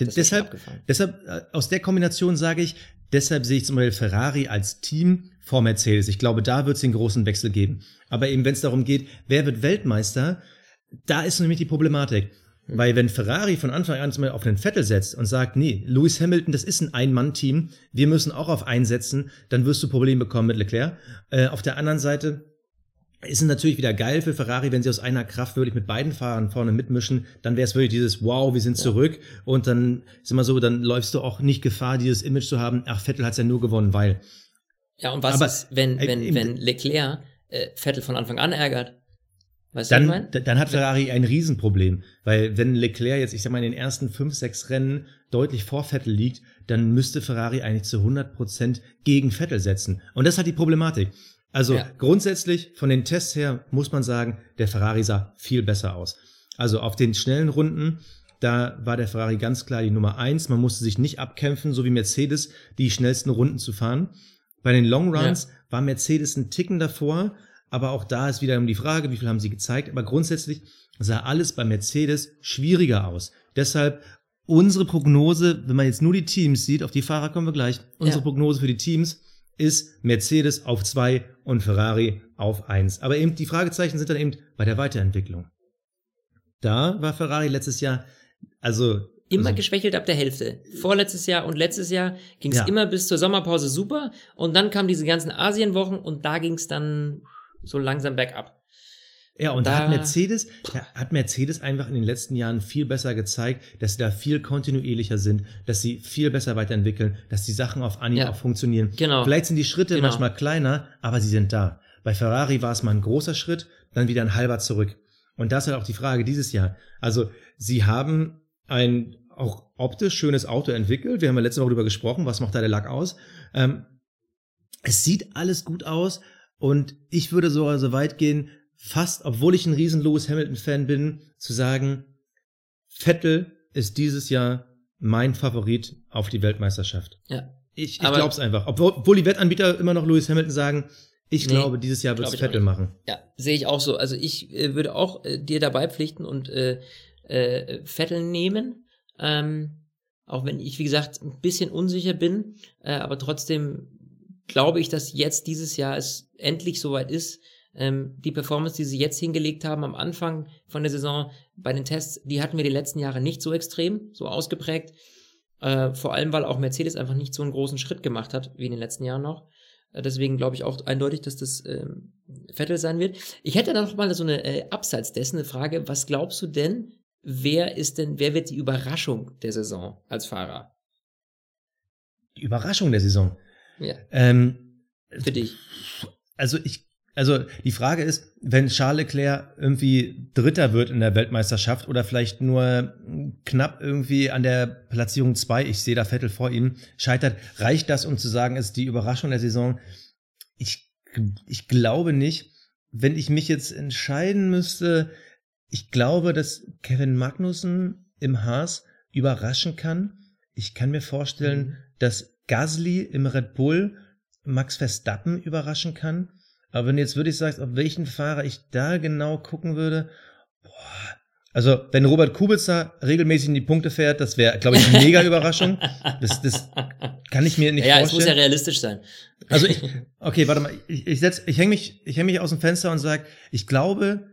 Deshalb, deshalb, äh, aus der Kombination sage ich, deshalb sehe ich zum Beispiel Ferrari als Team vor Mercedes. Ich glaube, da wird es den großen Wechsel geben. Aber eben, wenn es darum geht, wer wird Weltmeister, da ist nämlich die Problematik. Hm. Weil wenn Ferrari von Anfang an zum Beispiel auf den Vettel setzt und sagt, nee, Lewis Hamilton, das ist ein Ein-Mann-Team, wir müssen auch auf einsetzen, dann wirst du Probleme bekommen mit Leclerc. Äh, auf der anderen Seite ist es natürlich wieder geil für Ferrari, wenn sie aus einer Kraft wirklich mit beiden Fahrern vorne mitmischen, dann wäre es wirklich dieses Wow, wir sind ja. zurück und dann ist immer so, dann läufst du auch nicht Gefahr, dieses Image zu haben, ach, Vettel hat's ja nur gewonnen, weil. Ja, und was Aber, ist, wenn, wenn, äh, wenn Leclerc äh, Vettel von Anfang an ärgert? Weißt dann, du, dann hat Ferrari ein Riesenproblem, weil wenn Leclerc jetzt, ich sag mal, in den ersten fünf, sechs Rennen deutlich vor Vettel liegt, dann müsste Ferrari eigentlich zu 100 Prozent gegen Vettel setzen. Und das hat die Problematik. Also ja. grundsätzlich von den Tests her muss man sagen, der Ferrari sah viel besser aus. Also auf den schnellen Runden, da war der Ferrari ganz klar die Nummer eins. Man musste sich nicht abkämpfen, so wie Mercedes, die schnellsten Runden zu fahren. Bei den Long Runs ja. war Mercedes ein Ticken davor, aber auch da ist wieder um die Frage, wie viel haben sie gezeigt. Aber grundsätzlich sah alles bei Mercedes schwieriger aus. Deshalb unsere Prognose, wenn man jetzt nur die Teams sieht, auf die Fahrer kommen wir gleich, unsere ja. Prognose für die Teams ist Mercedes auf zwei und Ferrari auf eins. Aber eben die Fragezeichen sind dann eben bei der Weiterentwicklung. Da war Ferrari letztes Jahr, also immer also, geschwächelt ab der Hälfte. Vorletztes Jahr und letztes Jahr ging es ja. immer bis zur Sommerpause super und dann kamen diese ganzen Asienwochen und da ging es dann so langsam bergab. Ja, und da, hat Mercedes, da hat Mercedes einfach in den letzten Jahren viel besser gezeigt, dass sie da viel kontinuierlicher sind, dass sie viel besser weiterentwickeln, dass die Sachen auf Anhieb ja, auch funktionieren. Genau. Vielleicht sind die Schritte genau. manchmal kleiner, aber sie sind da. Bei Ferrari war es mal ein großer Schritt, dann wieder ein halber zurück. Und das ist halt auch die Frage dieses Jahr. Also, sie haben ein auch optisch schönes Auto entwickelt. Wir haben ja letzte Woche darüber gesprochen, was macht da der Lack aus. Ähm, es sieht alles gut aus und ich würde sogar so weit gehen, fast, obwohl ich ein riesen Lewis Hamilton-Fan bin, zu sagen, Vettel ist dieses Jahr mein Favorit auf die Weltmeisterschaft. Ja. Ich, ich glaube es einfach. Obwohl, obwohl die Wettanbieter immer noch Lewis Hamilton sagen, ich nee, glaube, dieses Jahr wird es Vettel machen. Ja, sehe ich auch so. Also ich äh, würde auch äh, dir dabei pflichten und äh, äh, Vettel nehmen. Ähm, auch wenn ich, wie gesagt, ein bisschen unsicher bin, äh, aber trotzdem glaube ich, dass jetzt dieses Jahr es endlich soweit ist, ähm, die Performance, die sie jetzt hingelegt haben am Anfang von der Saison bei den Tests, die hatten wir die letzten Jahre nicht so extrem, so ausgeprägt. Äh, vor allem, weil auch Mercedes einfach nicht so einen großen Schritt gemacht hat, wie in den letzten Jahren noch. Äh, deswegen glaube ich auch eindeutig, dass das ähm, Vettel sein wird. Ich hätte dann noch mal so eine äh, abseits dessen eine Frage. Was glaubst du denn, wer ist denn, wer wird die Überraschung der Saison als Fahrer? Die Überraschung der Saison? Ja. Ähm, Für dich. Also ich also die Frage ist, wenn Charles Leclerc irgendwie Dritter wird in der Weltmeisterschaft oder vielleicht nur knapp irgendwie an der Platzierung zwei, ich sehe da Vettel vor ihm, scheitert, reicht das, um zu sagen, ist die Überraschung der Saison? Ich ich glaube nicht. Wenn ich mich jetzt entscheiden müsste, ich glaube, dass Kevin Magnussen im Haas überraschen kann. Ich kann mir vorstellen, mhm. dass Gasly im Red Bull Max Verstappen überraschen kann. Aber wenn jetzt würde ich sagen, auf welchen Fahrer ich da genau gucken würde, boah, also, wenn Robert Kubica regelmäßig in die Punkte fährt, das wäre, glaube ich, eine mega Überraschung. Das, das kann ich mir nicht ja, vorstellen. Ja, es muss ja realistisch sein. Also ich, okay, warte mal, ich, ich setz, ich hänge mich, ich häng mich aus dem Fenster und sage, ich glaube,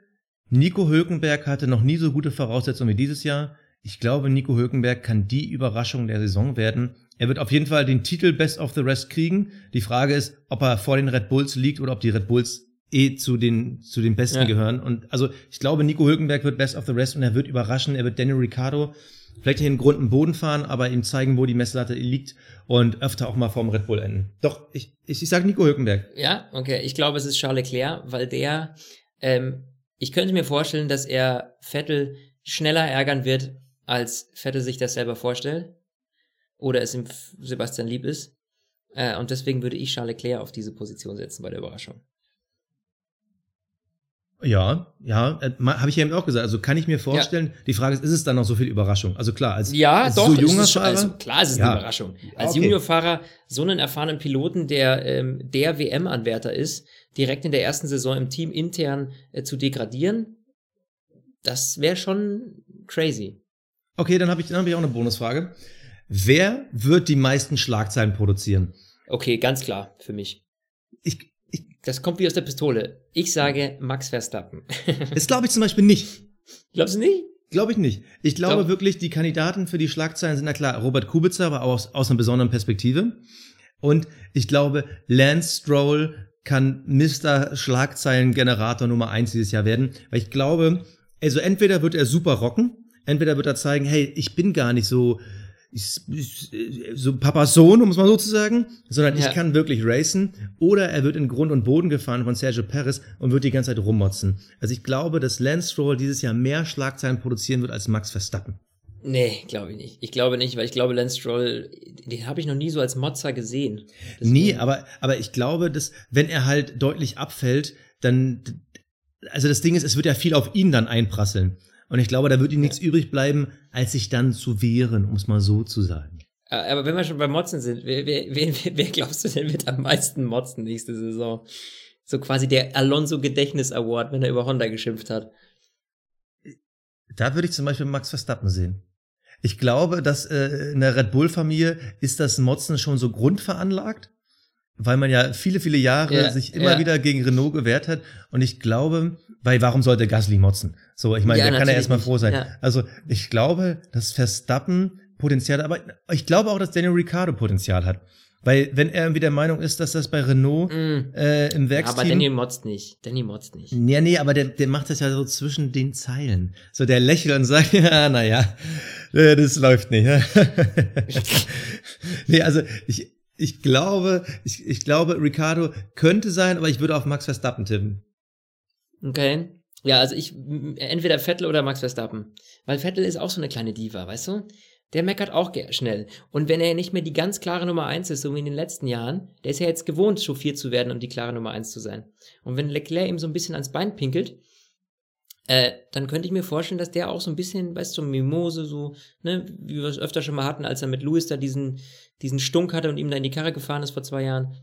Nico Hülkenberg hatte noch nie so gute Voraussetzungen wie dieses Jahr. Ich glaube, Nico Hülkenberg kann die Überraschung der Saison werden. Er wird auf jeden Fall den Titel Best of the Rest kriegen. Die Frage ist, ob er vor den Red Bulls liegt oder ob die Red Bulls eh zu den, zu den Besten ja. gehören. Und also ich glaube, Nico Hülkenberg wird Best of the Rest und er wird überraschen. Er wird Daniel Ricciardo vielleicht in den Grund und Boden fahren, aber ihm zeigen, wo die Messlatte liegt und öfter auch mal vorm Red Bull enden. Doch, ich, ich, ich sage Nico Hülkenberg. Ja, okay. Ich glaube, es ist Charles Leclerc, weil der, ähm, ich könnte mir vorstellen, dass er Vettel schneller ärgern wird, als Vettel sich das selber vorstellt. Oder es ihm Sebastian lieb ist. Äh, und deswegen würde ich Charles Leclerc auf diese Position setzen bei der Überraschung. Ja, ja, äh, habe ich ja eben auch gesagt. Also kann ich mir vorstellen, ja. die Frage ist, ist es dann noch so viel Überraschung? Also klar, als, ja, als doch, so junger ist Fahrer. Also klar, ist es ja. eine Überraschung. Als okay. Juniorfahrer so einen erfahrenen Piloten, der ähm, der WM-Anwärter ist, direkt in der ersten Saison im Team intern äh, zu degradieren, das wäre schon crazy. Okay, dann habe ich, dann hab ich auch eine Bonusfrage. Wer wird die meisten Schlagzeilen produzieren? Okay, ganz klar für mich. Ich, das kommt wie aus der Pistole. Ich sage Max Verstappen. das glaube ich zum Beispiel nicht. Glaubst du nicht? Glaube ich nicht. Ich glaube Glaub wirklich, die Kandidaten für die Schlagzeilen sind, na klar, Robert Kubica, aber auch aus, aus einer besonderen Perspektive. Und ich glaube, Lance Stroll kann Mr. Schlagzeilen-Generator Nummer eins dieses Jahr werden. Weil ich glaube, also entweder wird er super rocken, entweder wird er zeigen, hey, ich bin gar nicht so so Papas Sohn, um es mal so zu sagen, sondern ja. ich kann wirklich racen. Oder er wird in Grund und Boden gefahren von Sergio Perez und wird die ganze Zeit rummotzen. Also ich glaube, dass Lance Stroll dieses Jahr mehr Schlagzeilen produzieren wird als Max Verstappen. Nee, glaube ich nicht. Ich glaube nicht, weil ich glaube, Lance Stroll, den habe ich noch nie so als Motzer gesehen. Deswegen. Nie, aber, aber ich glaube, dass, wenn er halt deutlich abfällt, dann, also das Ding ist, es wird ja viel auf ihn dann einprasseln. Und ich glaube, da wird ihm nichts übrig bleiben, als sich dann zu wehren, um es mal so zu sagen. Aber wenn wir schon bei Motzen sind, wer, wer, wer, wer glaubst du denn wird am meisten motzen nächste Saison? So quasi der Alonso Gedächtnis Award, wenn er über Honda geschimpft hat. Da würde ich zum Beispiel Max Verstappen sehen. Ich glaube, dass äh, in der Red Bull-Familie ist das Motzen schon so grundveranlagt, weil man ja viele, viele Jahre ja, sich immer ja. wieder gegen Renault gewehrt hat. Und ich glaube, weil warum sollte Gasly motzen? So, ich meine, ja, da kann er erstmal froh sein. Ja. Also ich glaube, dass Verstappen Potenzial, aber ich glaube auch, dass Daniel Ricciardo Potenzial hat. Weil, wenn er irgendwie der Meinung ist, dass das bei Renault mm. äh, im Werksteam... Aber Danny motzt nicht. Danny motzt nicht. Ja, nee, aber der, der macht das ja so zwischen den Zeilen. So, der lächelt und sagt, ja, naja, äh, das läuft nicht. nee, also ich, ich glaube, ich, ich glaube, Ricardo könnte sein, aber ich würde auf Max Verstappen tippen. Okay. Ja, also ich, entweder Vettel oder Max Verstappen. Weil Vettel ist auch so eine kleine Diva, weißt du? Der meckert auch schnell. Und wenn er nicht mehr die ganz klare Nummer eins ist, so wie in den letzten Jahren, der ist ja jetzt gewohnt, chauffiert zu werden und die klare Nummer eins zu sein. Und wenn Leclerc ihm so ein bisschen ans Bein pinkelt, äh, dann könnte ich mir vorstellen, dass der auch so ein bisschen, weißt du, Mimose, so, ne, wie wir es öfter schon mal hatten, als er mit Louis da diesen, diesen Stunk hatte und ihm da in die Karre gefahren ist vor zwei Jahren.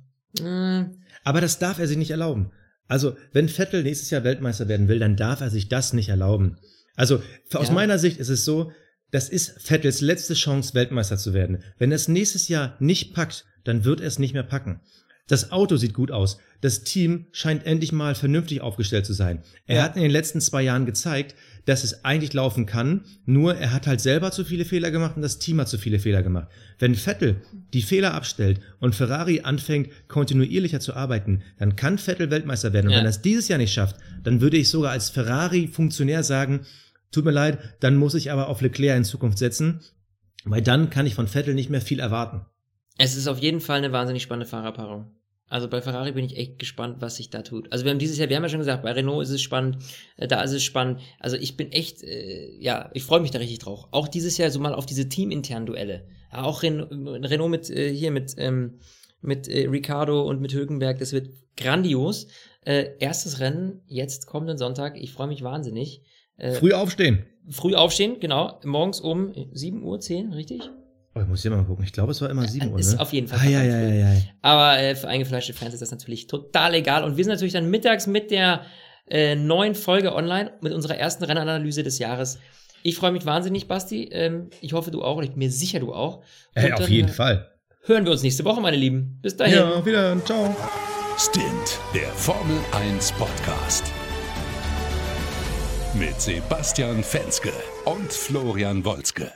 Äh. Aber das darf er sich nicht erlauben. Also, wenn Vettel nächstes Jahr Weltmeister werden will, dann darf er sich das nicht erlauben. Also, aus ja. meiner Sicht ist es so, das ist Vettels letzte Chance, Weltmeister zu werden. Wenn er es nächstes Jahr nicht packt, dann wird er es nicht mehr packen. Das Auto sieht gut aus. Das Team scheint endlich mal vernünftig aufgestellt zu sein. Er ja. hat in den letzten zwei Jahren gezeigt, dass es eigentlich laufen kann, nur er hat halt selber zu viele Fehler gemacht und das Team hat zu viele Fehler gemacht. Wenn Vettel die Fehler abstellt und Ferrari anfängt, kontinuierlicher zu arbeiten, dann kann Vettel Weltmeister werden. Und ja. wenn er es dieses Jahr nicht schafft, dann würde ich sogar als Ferrari-Funktionär sagen, tut mir leid, dann muss ich aber auf Leclerc in Zukunft setzen, weil dann kann ich von Vettel nicht mehr viel erwarten. Es ist auf jeden Fall eine wahnsinnig spannende Fahrerpaarung. Also bei Ferrari bin ich echt gespannt, was sich da tut. Also wir haben dieses Jahr, wir haben ja schon gesagt, bei Renault ist es spannend, äh, da ist es spannend. Also ich bin echt, äh, ja, ich freue mich da richtig drauf. Auch dieses Jahr so mal auf diese teaminternen Duelle. Ja, auch Ren Renault mit äh, hier mit ähm, mit äh, Ricardo und mit Högenberg. Das wird grandios. Äh, erstes Rennen jetzt kommenden Sonntag. Ich freue mich wahnsinnig. Äh, früh aufstehen. Früh aufstehen, genau. Morgens um 7 Uhr, 10, richtig? Oh, ich muss hier mal gucken. Ich glaube, es war immer 7 Uhr. Ist ne? auf jeden Fall. Ah, ja, ja, ja, ja. Aber äh, für eingefleischte Fans ist das natürlich total egal. Und wir sind natürlich dann mittags mit der äh, neuen Folge online, mit unserer ersten Rennanalyse des Jahres. Ich freue mich wahnsinnig, Basti. Ähm, ich hoffe, du auch. Und ich bin mir sicher, du auch. Hey, auf jeden Fall. Hören wir uns nächste Woche, meine Lieben. Bis dahin. Ja, wieder. Ciao. Stint, der Formel 1 Podcast. Mit Sebastian Fenske und Florian Wolzke.